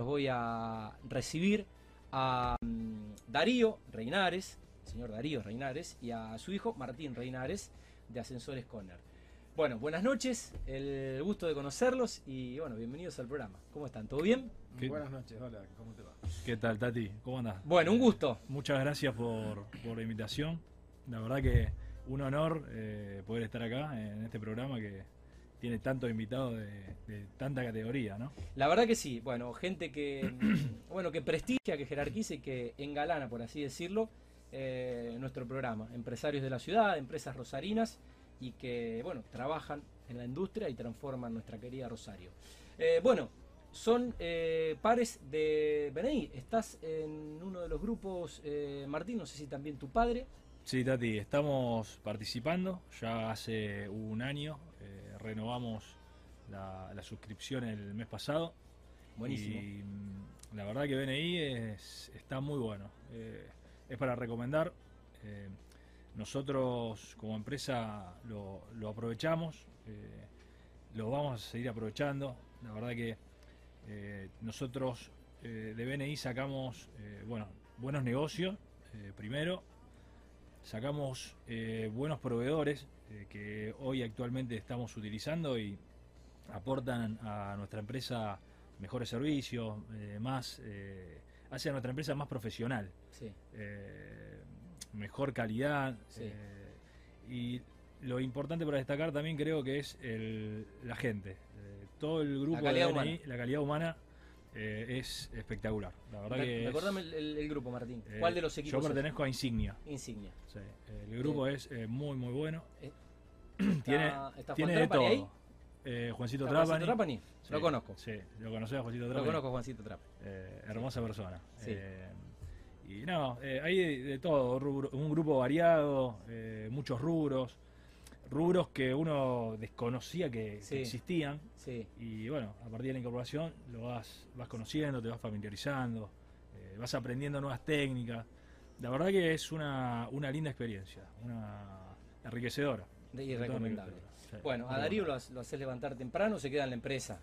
los voy a recibir a mm, Darío Reinares, el señor Darío Reinares, y a su hijo Martín Reinares de Ascensores Conner. Bueno, buenas noches, el gusto de conocerlos y bueno, bienvenidos al programa. ¿Cómo están? ¿Todo bien? ¿Qué? Buenas noches, hola, ¿cómo te va? ¿Qué tal, Tati? ¿Cómo andás? Bueno, un gusto. Muchas gracias por, por la invitación. La verdad que un honor eh, poder estar acá en este programa que tiene tantos invitados de, de tanta categoría, ¿no? La verdad que sí, bueno, gente que bueno, que prestigia, que jerarquiza y que engalana, por así decirlo, eh, nuestro programa. Empresarios de la ciudad, empresas rosarinas y que, bueno, trabajan en la industria y transforman nuestra querida Rosario. Eh, bueno, son eh, pares de BNI. Estás en uno de los grupos, Martín, no sé si también tu padre. Sí, Tati, estamos participando. Ya hace un año renovamos la, la suscripción el mes pasado. Buenísimo. Y mm, la verdad que BNI es- está muy bueno. Eh, es para recomendar. Eh, nosotros como empresa lo, lo aprovechamos, eh, lo vamos a seguir aprovechando. La verdad que nosotros de BNI sacamos bueno, buenos negocios, primero. Sacamos buenos proveedores eh, que hoy actualmente estamos utilizando y aportan a nuestra empresa mejores servicios, eh, más, eh, hace a nuestra empresa más profesional, Sí. eh, mejor calidad. Sí. y lo importante para destacar también creo que es el- la gente. Todo el grupo calidad de humana. la calidad humana eh, es espectacular. La verdad Re- que Recordame el, el- el grupo, Martín. eh, ¿Cuál de los equipos? Yo es? pertenezco a Insignia. Insignia. sí. El grupo es eh, muy muy bueno. Tiene ¿Está, está tiene Juan de ahí? todo. Eh, Juancito ¿Está Trapani. Trapani? Lo conozco. Sí, lo conoces a Juancito Lo Trapani. conozco, Juancito Trapani. Hermosa persona. Sí. Y no, hay de, de todo, rubro- un grupo variado, muchos rubros, rubros que uno desconocía que, existían. Sí. Y bueno, a partir de la incorporación lo vas, vas conociendo, te vas familiarizando, eh, vas aprendiendo nuevas técnicas. La verdad que es una, una linda experiencia, una enriquecedora. Y recomendable. sí. Bueno, a Darío lo, lo haces levantar temprano, se queda en la empresa.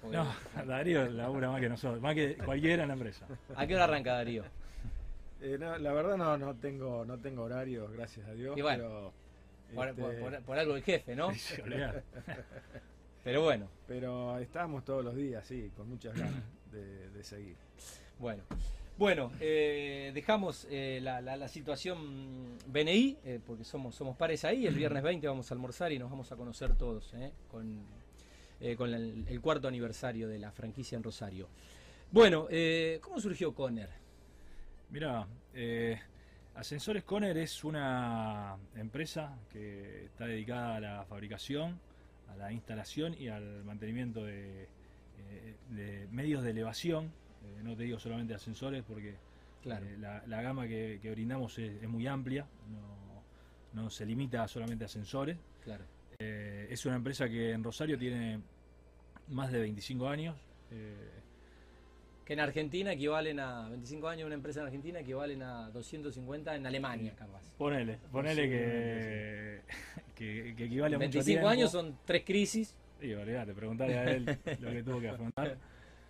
Porque- No, Darío labura más que nosotros, más que cualquiera en la empresa. ¿A qué hora arranca Darío? Eh, no, la verdad no, no tengo no tengo horario, gracias a Dios, Y bueno, pero, Por, este, por- por- por algo el jefe, ¿no? Pero bueno, pero estamos todos los días, sí, con muchas ganas de, de seguir. bueno. Bueno, eh, dejamos eh, la, la- la situación BNI, eh, porque somos, somos pares ahí. El viernes 20 vamos a almorzar y nos vamos a conocer todos eh, con, eh, con el, el cuarto aniversario de la franquicia en Rosario. Bueno, eh, ¿cómo surgió Conner? Mira, eh, Ascensores Conner es una empresa que está dedicada a la fabricación, a la instalación y al mantenimiento de, eh, de medios de elevación. Eh, no te digo solamente ascensores porque Claro. eh, la, la gama que, que brindamos es, es muy amplia, no, no se limita solamente a ascensores. Claro. Eh, es una empresa que en Rosario tiene más de 25 años. eh, en Argentina equivalen a 25 años, una empresa en Argentina equivalen a 250 en Alemania, capaz. Ponele, ponele que, que, que equivale a mucho 25 tiempo. años son tres crisis. Sí, olvidate, preguntarle a él lo que tuvo que afrontar.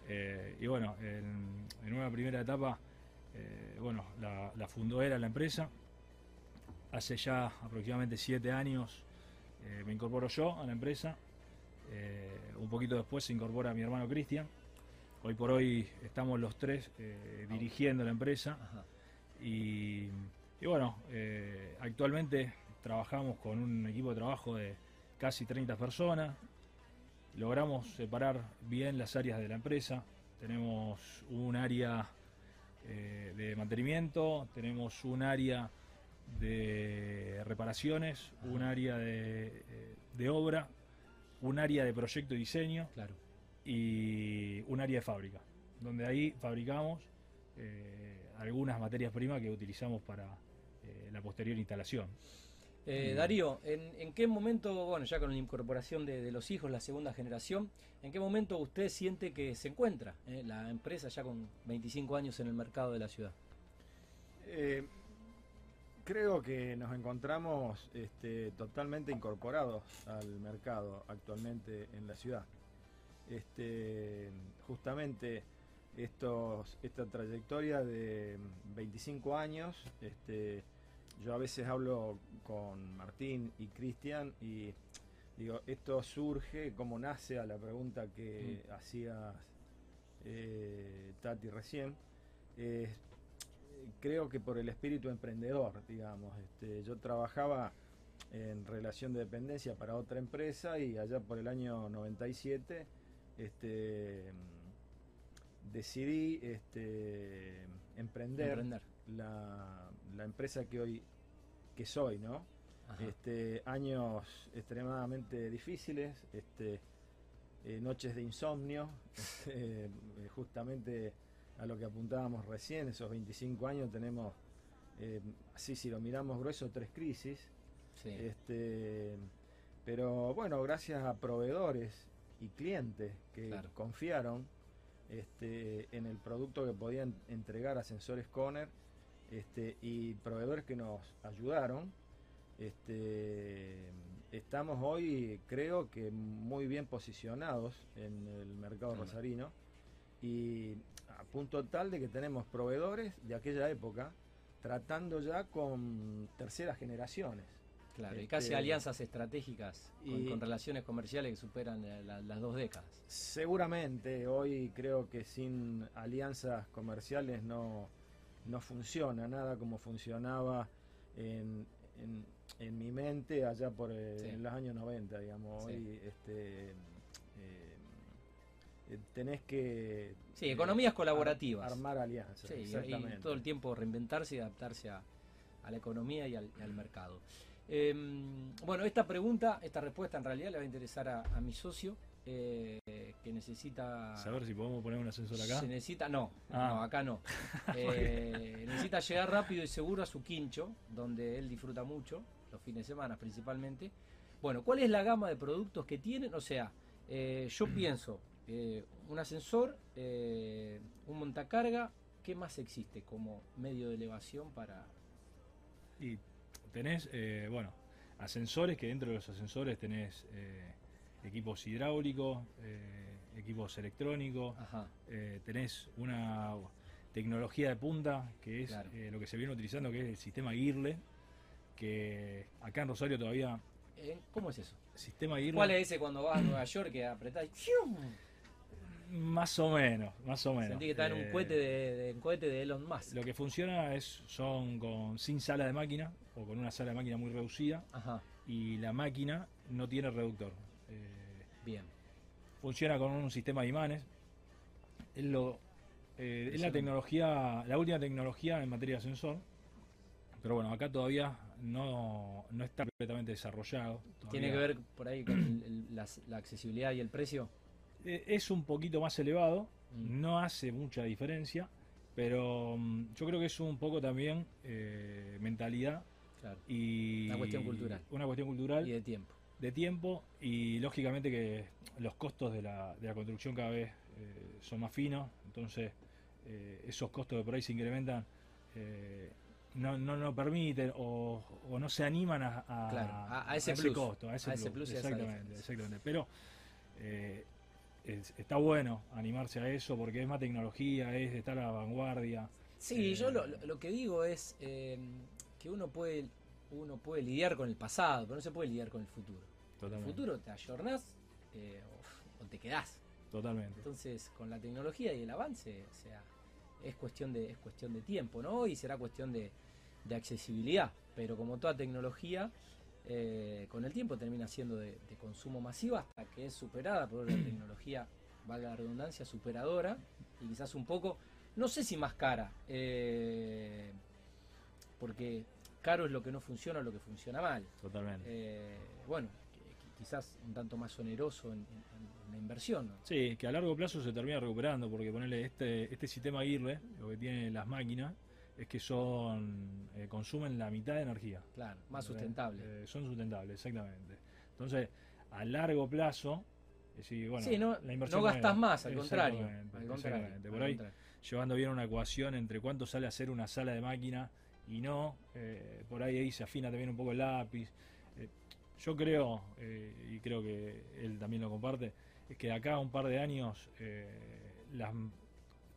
Eh, y bueno, en, en una primera etapa, eh, bueno, la, la fundó él a la empresa. Hace ya aproximadamente siete años eh, me incorporo yo a la empresa. Eh, un poquito después se incorpora mi hermano Cristian. Hoy por hoy estamos los tres eh, dirigiendo la empresa. Y, y bueno, eh, actualmente trabajamos con un equipo de trabajo de casi 30 personas. Logramos separar bien las áreas de la empresa. Tenemos un área eh, de mantenimiento, tenemos un área de reparaciones, un área de, de obra, un área de proyecto y diseño Claro. Y un área de fábrica, donde ahí fabricamos eh, algunas materias primas que utilizamos para eh, la posterior instalación. Eh, Mm. Darío, ¿en, en qué momento, bueno, ya con la incorporación de, de los hijos, la segunda generación, ¿en qué momento usted siente que se encuentra eh, la empresa ya con 25 años en el mercado de la ciudad? Eh, creo que nos encontramos este, totalmente incorporados al mercado actualmente en la ciudad. Este, justamente estos, esta trayectoria de 25 años. Este, yo a veces hablo con Martín y Cristian y digo, esto surge, cómo nace a la pregunta que Mm. hacía eh, Tati recién. Eh, creo que por el espíritu emprendedor, digamos. Este, yo trabajaba en relación de dependencia para otra empresa y allá por el año 97 este, mm, decidí este, emprender, Emprender. La, la empresa que hoy que soy, ¿no? Ajá. Este, años extremadamente difíciles, este, eh, noches de insomnio, este, eh, justamente a lo que apuntábamos recién, esos 25 años tenemos, eh, así si lo miramos grueso, tres crisis. Sí. Este, pero bueno, gracias a proveedores y clientes que Claro. confiaron este, en el producto que podían entregar ascensores Conner este, y proveedores que nos ayudaron, este, estamos hoy creo que muy bien posicionados en el mercado rosarino y a punto tal de que tenemos proveedores de aquella época tratando ya con terceras generaciones. Claro, y este- casi alianzas estratégicas con, Y- con relaciones comerciales que superan eh, la- las dos décadas. Seguramente hoy creo que sin alianzas comerciales no, no funciona nada como funcionaba en, en- en mi mente allá por eh, Sí. en los años 90, digamos. Sí. Hoy este, eh, tenés que... Sí, eh, economías ar- colaborativas. armar alianzas, Sí, y- y exactamente. todo el tiempo reinventarse y adaptarse a, a la economía y al, y al mercado. Eh, bueno, esta pregunta, esta respuesta en realidad le va a interesar a, a mi socio, eh, que necesita... Saber si podemos poner un ascensor acá. Se necesita, no, Ah. no, acá no. Eh, necesita llegar rápido y seguro a su quincho, donde él disfruta mucho, los fines de semana principalmente. Bueno, ¿cuál es la gama de productos que tienen? O sea, eh, yo pienso, un ascensor, un montacarga, ¿qué más existe como medio de elevación para... Y tenés, eh, bueno, ascensores, que dentro de los ascensores tenés eh, equipos hidráulicos, eh, equipos electrónicos, eh, tenés una tecnología de punta, que es Claro. lo que se viene utilizando, que es el sistema Girle, que acá en Rosario todavía, ¿cómo es eso? sistema Girle, ¿Cuál es ese cuando vas a Nueva York que apretás. Más o menos, más o menos. Sentí que estaba en Eh, un cohete de, de- un cohete de Elon Musk. Lo que funciona es son con sin sala de máquina o con una sala de máquina muy reducida Ajá, y la máquina no tiene reductor. Eh, bien. funciona con un sistema de imanes. Es, lo, eh, es la tecnología, la última tecnología en materia de ascensor. Pero bueno, acá todavía no, no está completamente desarrollado. ¿Tiene que ver por ahí con el- el- la, la accesibilidad y el precio? Eh, es un poquito más elevado, Mm. no hace mucha diferencia, pero mm, yo creo que es un poco también eh, mentalidad Claro. y Una cuestión cultural. Una cuestión cultural Y de tiempo. de tiempo y lógicamente que los costos de la, de la construcción cada vez eh, son más finos, entonces eh, esos costos que por ahí se incrementan no, no lo permiten o, o no se animan a, a- Claro, a- a ese plus. costo, a ese, ese plus, exactamente, exactamente. Pero eh, es- está bueno animarse a eso porque es más tecnología, es estar a la vanguardia. Sí, Eh, yo lo, lo que digo es eh, que uno puede, uno puede lidiar con el pasado, pero no se puede lidiar con el futuro. En el Totalmente. futuro te ayornás eh, o, o te quedás. Totalmente. Entonces, con la tecnología y el avance, o sea, es cuestión de, es cuestión de tiempo, ¿no? Y será cuestión de, de accesibilidad. Pero como toda tecnología, eh, con el tiempo termina siendo de, de consumo masivo hasta que es superada por una tecnología, valga la redundancia, superadora y quizás un poco, no sé si más cara, eh, porque caro es lo que no funciona o lo que funciona mal. Totalmente. Eh, bueno, qui- quizás un tanto más oneroso en, en- en la inversión, ¿no? Sí, que a largo plazo se termina recuperando, porque ponerle este, este sistema Aguirre, lo que tienen las máquinas, es que son eh, consumen la mitad de energía. Claro, más sustentable. eh, son sustentables, exactamente. Entonces, a largo plazo, decir, bueno, sí, no, la inversión no gastas más, al contrario. exactamente, Al contrario, al Por ahí, contrario. llevando bien una ecuación entre cuánto sale hacer una sala de máquina y no, eh, por ahí, ahí se afina también un poco el lápiz. Yo creo, y creo que él también lo comparte, es que de acá a un par de años eh, las,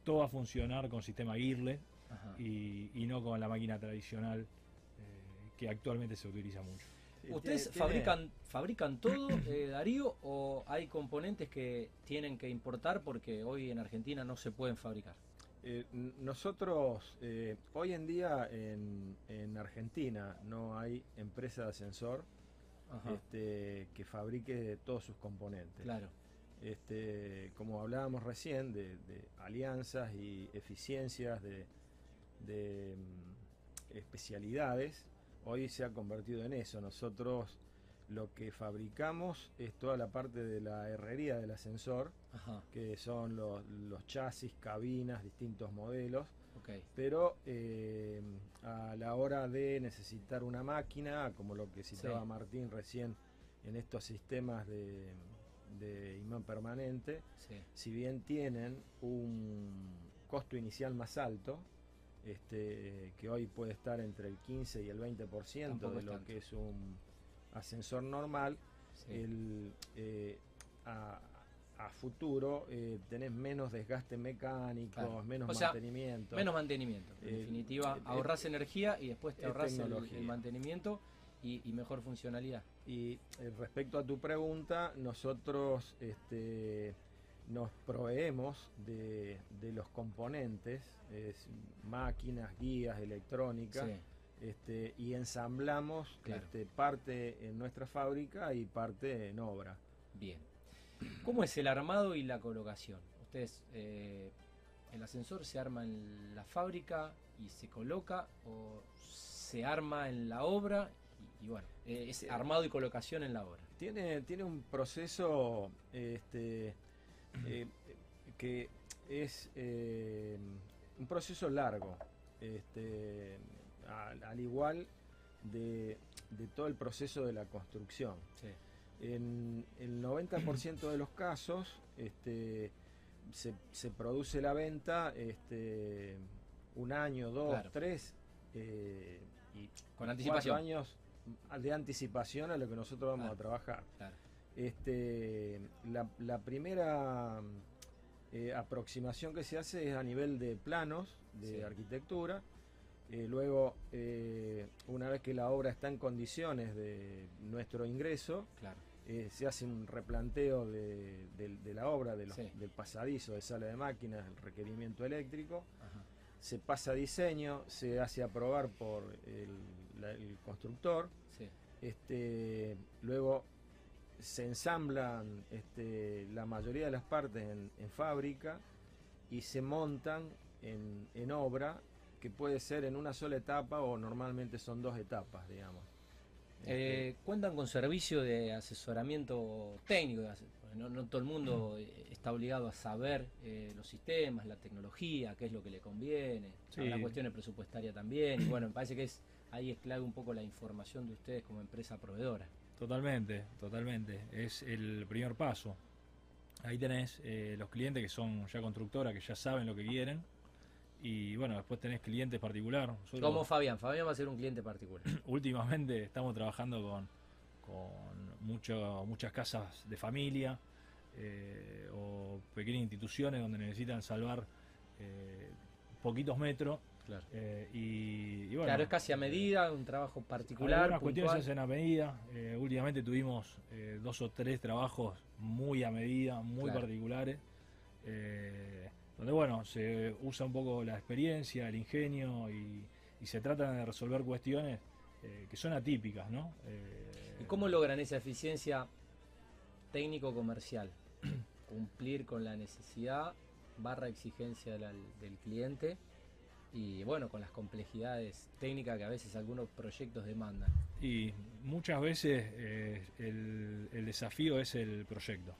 todo va a funcionar con sistema IRLE Ajá. Y, y no con la máquina tradicional eh, que actualmente se utiliza mucho. ¿Ustedes tiene- fabrican, fabrican todo, eh, Darío, o hay componentes que tienen que importar porque hoy en Argentina no se pueden fabricar? Eh, nosotros, eh, hoy en día en, en Argentina no hay empresa de ascensor este, que fabrique todos sus componentes. claro. Este, como hablábamos recién, de, de alianzas y eficiencias de, de, mm, especialidades, hoy se ha convertido en eso. Nosotros lo que fabricamos es toda la parte de la herrería del ascensor, Ajá, que son los, los chasis, cabinas, distintos modelos, pero eh, a la hora de necesitar una máquina, como lo que citaba Sí. Martín recién en estos sistemas de, de imán permanente, Sí, si bien tienen un costo inicial más alto, este, que hoy puede estar entre el 15 y el 20% Tampoco de lo tanto. que es un ascensor normal, sí. el, eh, a, a futuro eh, tenés menos desgaste mecánico, Claro. menos O sea, mantenimiento. Menos mantenimiento. En Eh, definitiva, ahorras energía y después te es ahorras el, el mantenimiento y, y mejor funcionalidad. Y respecto a tu pregunta, nosotros este, nos proveemos de, de los componentes, es, máquinas, guías, electrónica, Sí. este, y ensamblamos Claro. este, parte en nuestra fábrica y parte en obra. Bien. ¿Cómo es el armado y la colocación? Ustedes, eh, el ascensor se arma en la fábrica y se coloca o se arma en la obra y, y bueno, eh, es armado y colocación en la obra. Tiene, tiene un proceso este, eh, que es eh, un proceso largo, este, al, al igual de, de todo el proceso de la construcción. Sí. En el 90% de los casos este, se, se produce la venta este, un año, dos, Claro. tres, eh, y Con anticipación. años de anticipación a lo que nosotros vamos Claro. a trabajar. Claro. Este, la, la primera eh, aproximación que se hace es a nivel de planos de Sí. arquitectura. Eh, luego, eh, una vez que la obra está en condiciones de nuestro ingreso, Claro. se hace un replanteo de, de- de la obra, de los- Sí. del pasadizo de sala de máquinas, el requerimiento eléctrico. Ajá. Se pasa a diseño, se hace aprobar por el, la- el constructor. Sí. Este, luego se ensamblan este, la mayoría de las partes en, en fábrica y se montan en, en obra, que puede ser en una sola etapa o normalmente son dos etapas, digamos. Este, Eh, ¿Cuentan con servicio de asesoramiento técnico? No, no todo el mundo está obligado a saber eh, los sistemas, la tecnología, qué es lo que le conviene. Sí. La cuestión presupuestaria también. Y bueno, me parece que es ahí es clave un poco la información de ustedes como empresa proveedora. Totalmente, totalmente. Es el primer paso. Ahí tenés eh, los clientes que son ya constructoras, que ya saben lo que quieren. Y bueno, después tenés clientes particulares. Nosotros Como Fabián. Fabián va a ser un cliente particular. últimamente estamos trabajando con, con mucho- muchas casas de familia eh, o pequeñas instituciones donde necesitan salvar eh, poquitos metros. Claro. eh, y, y bueno, claro, es casi a medida, un trabajo particular. Algunas cuestiones se hacen a medida. eh, últimamente tuvimos eh, dos o tres trabajos muy a medida, muy Claro. particulares. donde, bueno, se usa un poco la experiencia, el ingenio y, y se tratan de resolver cuestiones que son atípicas, ¿no? ¿Y cómo logran esa eficiencia técnico-comercial? Cumplir con la necesidad barra exigencia del cliente y bueno, con las complejidades técnicas que a veces algunos proyectos demandan. Y muchas veces eh, el, el desafío es el proyecto.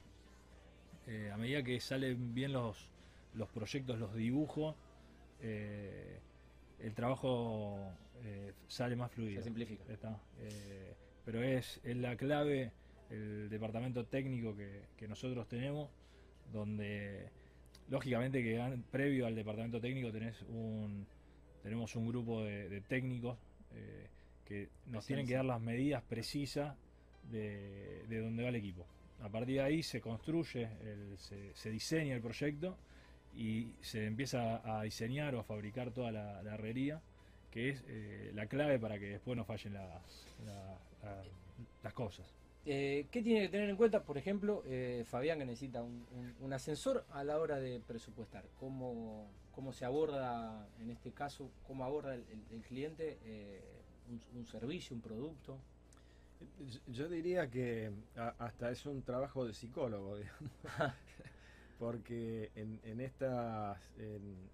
Eh, a medida que salen bien los, los proyectos, los dibujos, eh, el trabajo sale más fluido. Se simplifica. Está. Pero es, es la clave el departamento técnico que, que nosotros tenemos, donde lógicamente que previo al departamento técnico tenés un, tenemos un grupo de, de técnicos eh, que nos tienen que dar las medidas precisas de, de dónde va el equipo. A partir de ahí se construye, el- se, se diseña el proyecto y se empieza a diseñar o a fabricar toda la, la herrería, que es eh, la clave para que después no fallen la- la- la- las cosas. Eh, ¿Qué tiene que tener en cuenta, por ejemplo, eh, Fabián, que necesita un, un- un ascensor a la hora de presupuestar? ¿Cómo, cómo se aborda, en este caso, cómo aborda el, el- el cliente eh, un, un servicio, un producto? Yo diría que a- hasta es un trabajo de psicólogo, digamos. porque en, en estas en,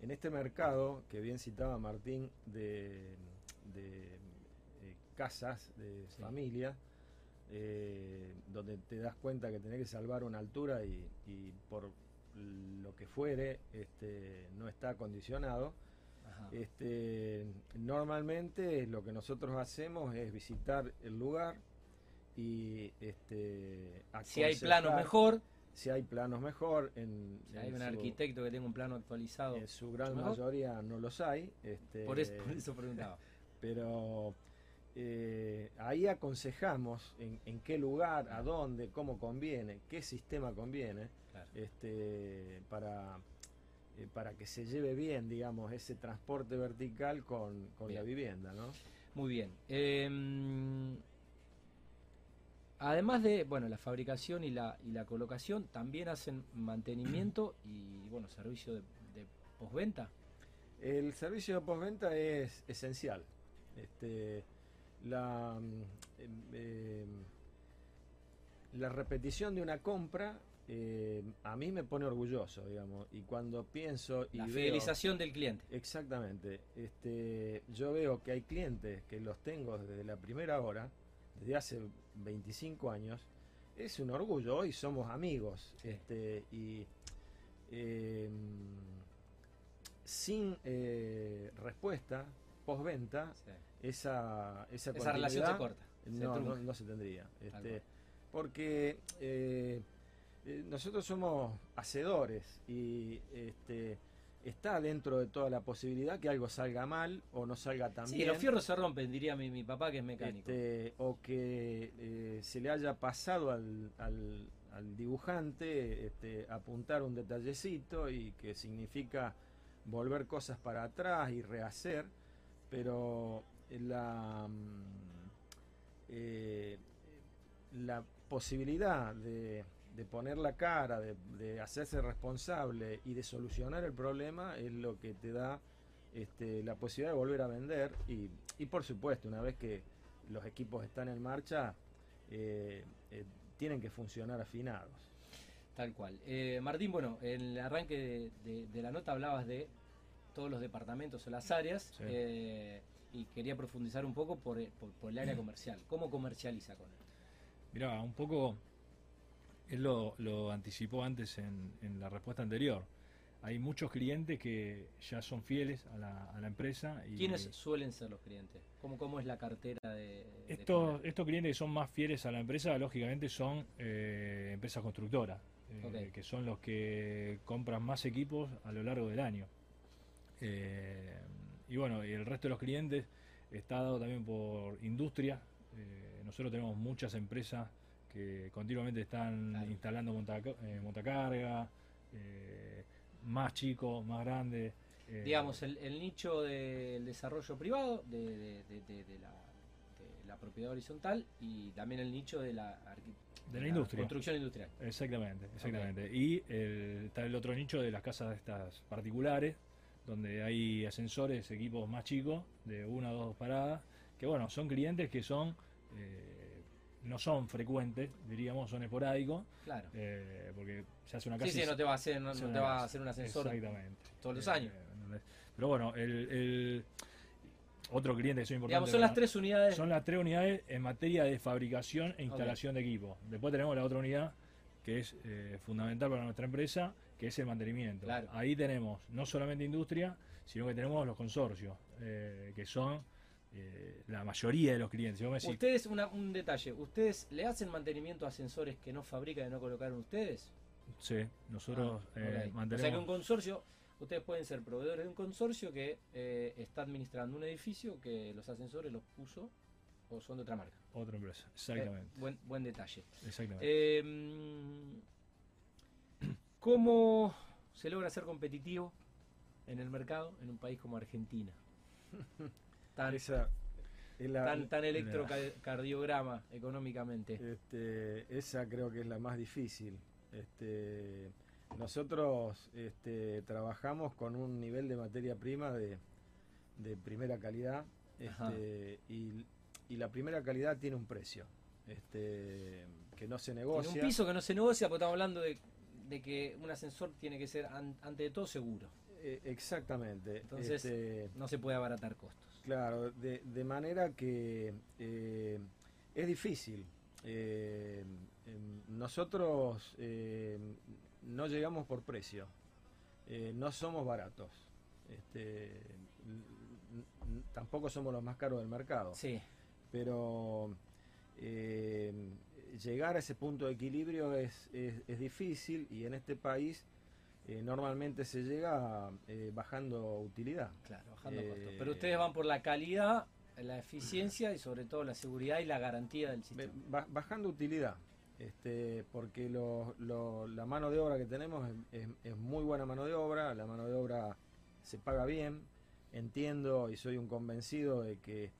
en este mercado que bien citaba Martín de, de, casas de Sí. familia, eh, donde te das cuenta que tenés que salvar una altura y, y por lo que fuere este, no está acondicionado. Ajá. Este, normalmente lo que nosotros hacemos es visitar el lugar y este, si hay planos mejor, si hay planos mejor, en, si hay en un su- arquitecto que tenga un plano actualizado, en su gran mayoría no los hay, este, por, eso, por eso preguntaba. pero eh, ahí aconsejamos en, en qué lugar, a dónde, cómo conviene, qué sistema conviene Claro. este, para, eh, para que se lleve bien, digamos, ese transporte vertical con, con la vivienda, ¿no? Muy bien. Em, además de bueno la fabricación y la, y la colocación, también hacen mantenimiento y bueno servicio de, de postventa. El servicio de postventa es esencial. Este, la, mm, em, em, la repetición de una compra eh, a mí me pone orgulloso, digamos, y cuando pienso y La veo- fidelización del cliente. Exactamente. Este, yo veo que hay clientes que los tengo desde la primera hora, desde hace 25 años. Es un orgullo, hoy somos amigos. Sí. Este, y eh, sin eh, respuesta, postventa, esa, esa, Esa relación se corta. se no, no, no se tendría. Este, porque eh, eh, nosotros somos hacedores y este, está dentro de toda la posibilidad que algo salga mal o no salga tan Sí, bien. los fierros se rompen, diría mi, mi papá que es mecánico. este, o que eh, se le haya pasado al, al- al dibujante este, apuntar un detallecito y que significa volver cosas para atrás y rehacer, pero la, mm, eh, la posibilidad de, de poner la cara, de, de hacerse responsable y de solucionar el problema es lo que te da este, la posibilidad de volver a vender y, y por supuesto, una vez que los equipos están en marcha, eh, eh, tienen que funcionar afinados. Tal cual. Martín, bueno, en el arranque de, de- de la nota hablabas de todos los departamentos o las áreas Sí. Quería profundizar un poco por, el- por- por el área comercial. ¿Cómo comercializa con él? Mirá, un poco, él lo, lo anticipó antes en, en la respuesta anterior. Hay muchos clientes que ya son fieles a la, a la empresa. Y ¿Quiénes suelen ser los clientes? ¿Cómo, cómo es la cartera de, Estos, clientes? estos clientes que son más fieles a la empresa, lógicamente son eh, empresas constructoras, eh, que son los que compran más equipos a lo largo del año. Eh, y bueno, y el resto de los clientes está dado también por industria. Eh, nosotros tenemos muchas empresas que continuamente están Claro. instalando montaca- eh, montacarga, eh, más chicos, más grandes. eh, Digamos, el, el nicho del desarrollo privado, de, de- de- de- de la, de la propiedad horizontal y también el nicho de la, De la industria. construcción industrial. Exactamente, exactamente. Y el- está el otro nicho de las casas estas particulares, donde hay ascensores, equipos más chicos, de una o dos paradas, que bueno, son clientes que son, eh, no son frecuentes, diríamos, son esporádicos, Claro. eh, porque se hace una Sí, casa... sí, y no te va a hacer, no, te va a hacer un ascensor Exactamente. todos los Eh, años. ¿entendés? Pero bueno, el, el otro cliente que son importantes... Digamos, son las tres unidades. son las tres unidades en materia de fabricación e instalación de equipo. Después tenemos la otra unidad que es eh, fundamental para nuestra empresa, que es el mantenimiento. Claro. Ahí tenemos no solamente industria, sino que tenemos los consorcios, eh, que son eh, la mayoría de los clientes. Si decís, Ustedes, una- un detalle, ¿ustedes le hacen mantenimiento a ascensores que no fabrican y no colocaron ustedes? sí, nosotros Ah, eh, ok. O sea que mantenemos... un consorcio, ustedes pueden ser proveedores de un consorcio que eh, está administrando un edificio que los ascensores los puso o son de otra marca. Otra empresa, exactamente. buen, buen detalle. exactamente. ¿Cómo, se logra ser competitivo en el mercado en un país como Argentina? Tan, Esa la- tan, tan electrocardiograma económicamente. Este, esa creo que es la más difícil. Este, nosotros este, trabajamos con un nivel de materia prima de, de primera calidad este, y, y la primera calidad tiene un precio este, que no se Tiene negocia. un piso que no se negocia porque estamos hablando de, de que un ascensor tiene que ser an- ante todo seguro. Eh, exactamente. Entonces- Este, No se puede abaratar costos. Claro, de, de manera que eh, es difícil. Eh, em, nosotros eh, no llegamos por precio, no somos baratos, este, tampoco somos los más caros del mercado, Sí, pero llegar a ese punto de equilibrio es, es- es difícil y en este país eh, normalmente se llega eh, bajando utilidad. claro, bajando Eh, costos. Pero ustedes van por la calidad, la eficiencia y sobre todo la seguridad y la garantía del sistema. ba- bajando utilidad, este, porque lo- lo- la mano de obra que tenemos es, es- es muy buena mano de obra, la mano de obra se paga bien, entiendo y soy un convencido de que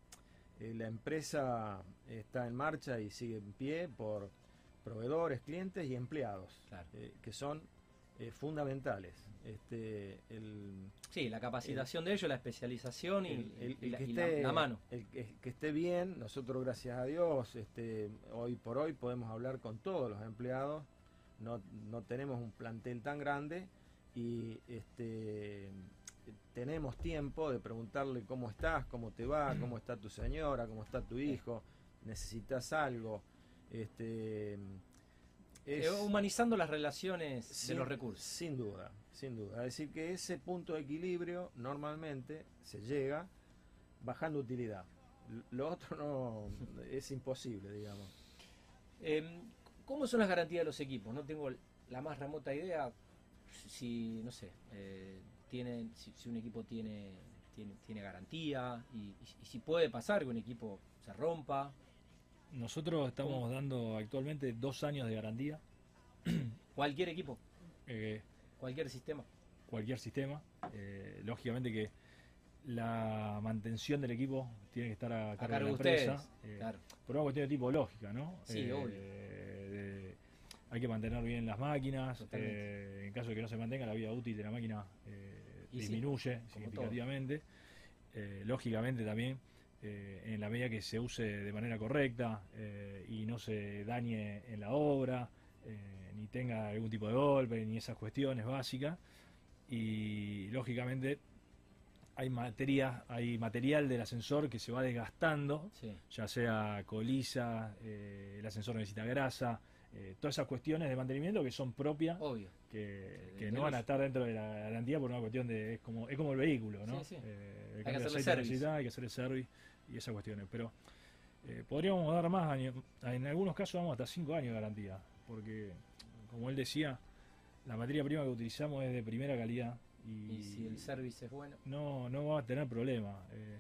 la empresa está en marcha y sigue en pie por proveedores, clientes y empleados, Claro. eh, que son eh, fundamentales. Este, el, Sí, la capacitación de ellos, la especialización y, el, la, que y la- esté, la mano. el que, que esté bien, nosotros gracias a Dios, este, hoy por hoy podemos hablar con todos los empleados, no, no tenemos un plantel tan grande y este, tenemos tiempo de preguntarle cómo estás, cómo te va, cómo está tu señora, cómo está tu hijo, necesitas algo. Este, Eh, es- humanizando las relaciones de los recursos. Sin duda, sin duda. Es decir, que ese punto de equilibrio normalmente se llega bajando utilidad. Lo otro no es imposible, digamos. Eh, ¿Cómo son las garantías de los equipos? No tengo la más remota idea si, no sé, eh, tienen, si, si un equipo tiene, tiene, tiene garantía y, y- y si puede pasar que un equipo se rompa. Nosotros estamos dando actualmente dos años de garantía, Cualquier equipo, eh, cualquier sistema. cualquier sistema. Eh, lógicamente que la mantención del equipo tiene que estar a, A cargo de la empresa. ustedes. eh, Claro. por una cuestión de tipo lógica, ¿no? Sí, obvio. de- hay que mantener bien las máquinas. Eh, en caso de que no se mantenga, la vida útil de la máquina eh, sí, disminuye como significativamente. Eh, lógicamente también, eh, en la medida que se use de manera correcta eh, y no se dañe en la obra, eh, ni tenga algún tipo de golpe, ni esas cuestiones básicas. Y lógicamente hay materia, hay material del ascensor que se va desgastando Sí. ya sea coliza, eh, el ascensor necesita grasa, todas esas cuestiones de mantenimiento que son propias, Obvio. Que, no van a es- estar dentro de la garantía por una cuestión de, es como, es como el vehículo, ¿no? Sí, sí. Eh, el Hay que hacerle service. hay que hacer el service y esas cuestiones, pero eh, podríamos dar más años, en algunos casos vamos hasta 5 años de garantía, porque como él decía, la materia prima que utilizamos es de primera calidad y, Y si el service es bueno. no, no va a tener problema. Eh,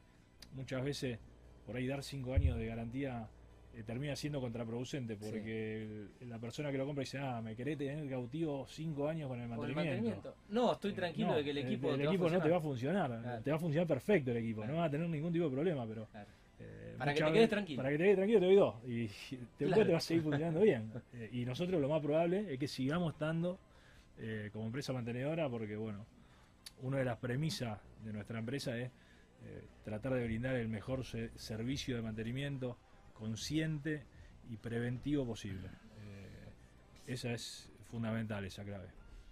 muchas veces, por ahí dar cinco años de garantía eh, termina siendo contraproducente porque el- la persona que lo compra dice, ah, me querés tener cautivo cinco años con el mantenimiento. No, estoy Eh, tranquilo no, de que el equipo, el equipo no te va a funcionar, Claro. te va a funcionar perfecto el equipo, Claro. no va a tener ningún tipo de problema, pero... Claro. eh, Para que te quedes tranquilo. Para que te quedes tranquilo te doy dos y después te va a seguir funcionando bien. Eh, y nosotros lo más probable es que sigamos estando eh, como empresa mantenedora porque, bueno, una de las premisas de nuestra empresa es eh, tratar de brindar el mejor se- servicio de mantenimiento consciente y preventivo posible. Eh, esa es fundamental, esa clave.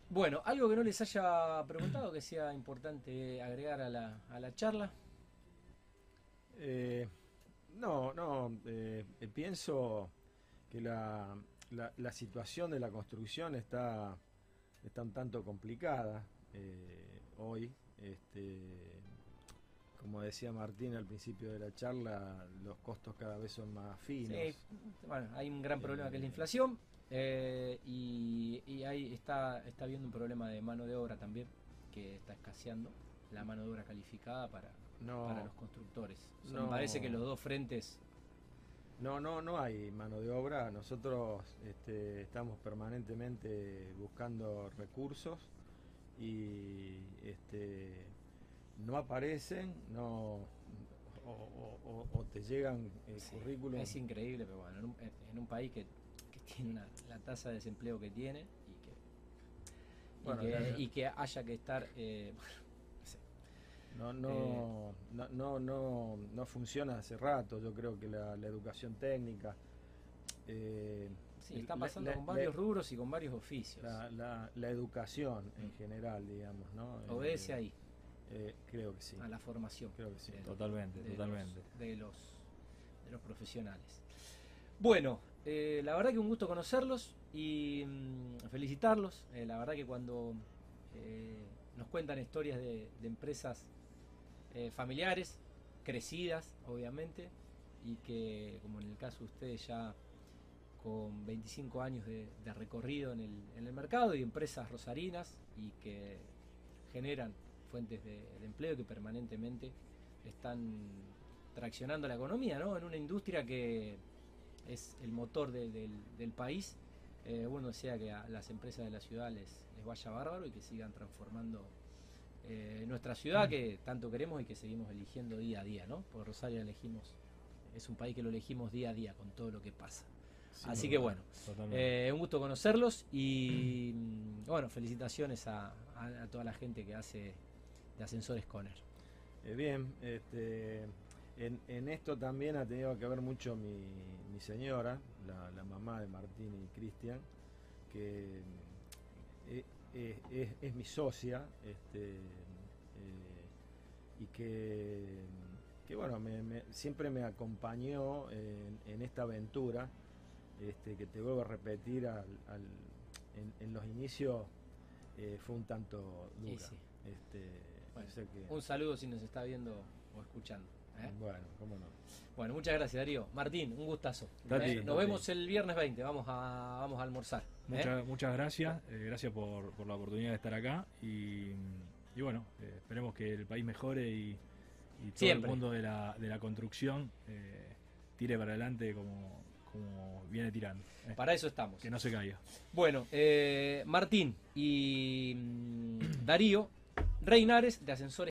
Bueno, algo que no les haya preguntado que sea importante agregar a la, a la charla. Eh, no, no, eh, pienso que la, la- la situación de la construcción está, está un tanto complicada eh, hoy. Este, como decía Martín al principio de la charla, los costos cada vez son más finos. Sí, bueno, hay un gran problema que es la Eh. inflación eh, y, y ahí está, está habiendo un problema de mano de obra también que está escaseando la mano de obra calificada para, No, para los constructores. O sea, no. Me parece que los dos frentes no, no, no hay mano de obra. Nosotros este, estamos permanentemente buscando recursos y este, no aparecen, no o, o- o- o te llegan eh, Sí, currículums. Es increíble, pero bueno, en un, en un país que, que tiene una- la tasa de desempleo que tiene y que, y que, ya- y que haya que estar... eh, no sé. No, no, no, no, no, no funciona hace rato, yo creo que la, la educación técnica, eh, Sí, el- está pasando la- con la- varios rubros y con varios oficios. la, la- la educación en general, digamos, ¿no? Obedece Eh, ahí, eh, creo que sí, a la formación. creo que sí. de- Totalmente, de totalmente. Los, de, los, de los profesionales. Bueno, eh, la verdad que un gusto conocerlos y mm, felicitarlos. Eh, la verdad que cuando eh, nos cuentan historias de, de empresas eh, familiares, crecidas, obviamente, y que, como en el caso de ustedes, ya con 25 años de, de recorrido en el, en el mercado y empresas rosarinas y que generan fuentes de, de empleo que permanentemente están traccionando la economía, ¿no? En una industria que es el motor de- del, del país. Eh, bueno, desea que a las empresas de la ciudad les, les vaya bárbaro y que sigan transformando eh, nuestra ciudad que tanto queremos y que seguimos eligiendo día a día, ¿no? Por Rosario elegimos, es un país que lo elegimos día a día con todo lo que pasa. Sí, Así que bueno, eh, un gusto conocerlos y mm, bueno, felicitaciones a, a- a toda la gente que hace de Ascensores Conner. Eh, bien, este, en, en esto también ha tenido que ver mucho mi, mi señora, la, la mamá de Martín y Cristian, que eh, eh, es, es mi socia, este, eh, y que, que bueno, me- me- siempre me acompañó en, en esta aventura, este, que te vuelvo a repetir, al, al- en, en los inicios eh, fue un tanto dura. sí. Este, Bueno, que- Un saludo si nos está viendo o escuchando. ¿eh? bueno, cómo no. Bueno, muchas gracias Darío. Martín, un gustazo. ¿eh? Nos vemos el viernes 20, vamos a, vamos a almorzar. ¿eh? Muchas, muchas gracias, gracias por, por la oportunidad de estar acá y, y bueno, esperemos que el país mejore y, y todo Siempre. el mundo de la, de la construcción eh, tire para adelante como, como viene tirando, eh, Para eso estamos. que no se caiga. Bueno, eh, Martín y mm, Darío Reinares de Ascensores